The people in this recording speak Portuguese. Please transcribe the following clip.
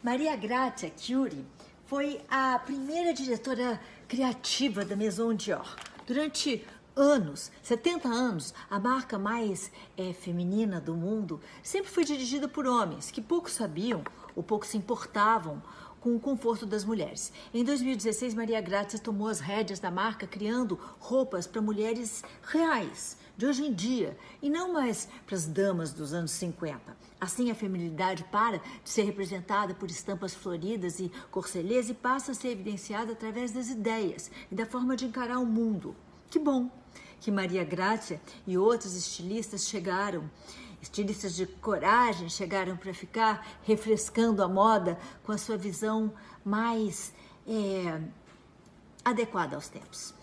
Maria Grazia Chiuri foi a primeira diretora criativa da Maison Dior. Durante anos, 70 anos, a marca mais é, feminina do mundo sempre foi dirigida por homens que pouco sabiam ou pouco se importavam com o conforto das mulheres. Em 2016, Maria Grazia tomou as rédeas da marca, criando roupas para mulheres reais, de hoje em dia, e não mais para as damas dos anos 50. Assim, a feminilidade para de ser representada por estampas floridas e corcelês e passa a ser evidenciada através das ideias e da forma de encarar o mundo. Que bom que Maria Grazia e outros estilistas chegaram estilistas de coragem chegaram para ficar refrescando a moda com a sua visão mais é, adequada aos tempos.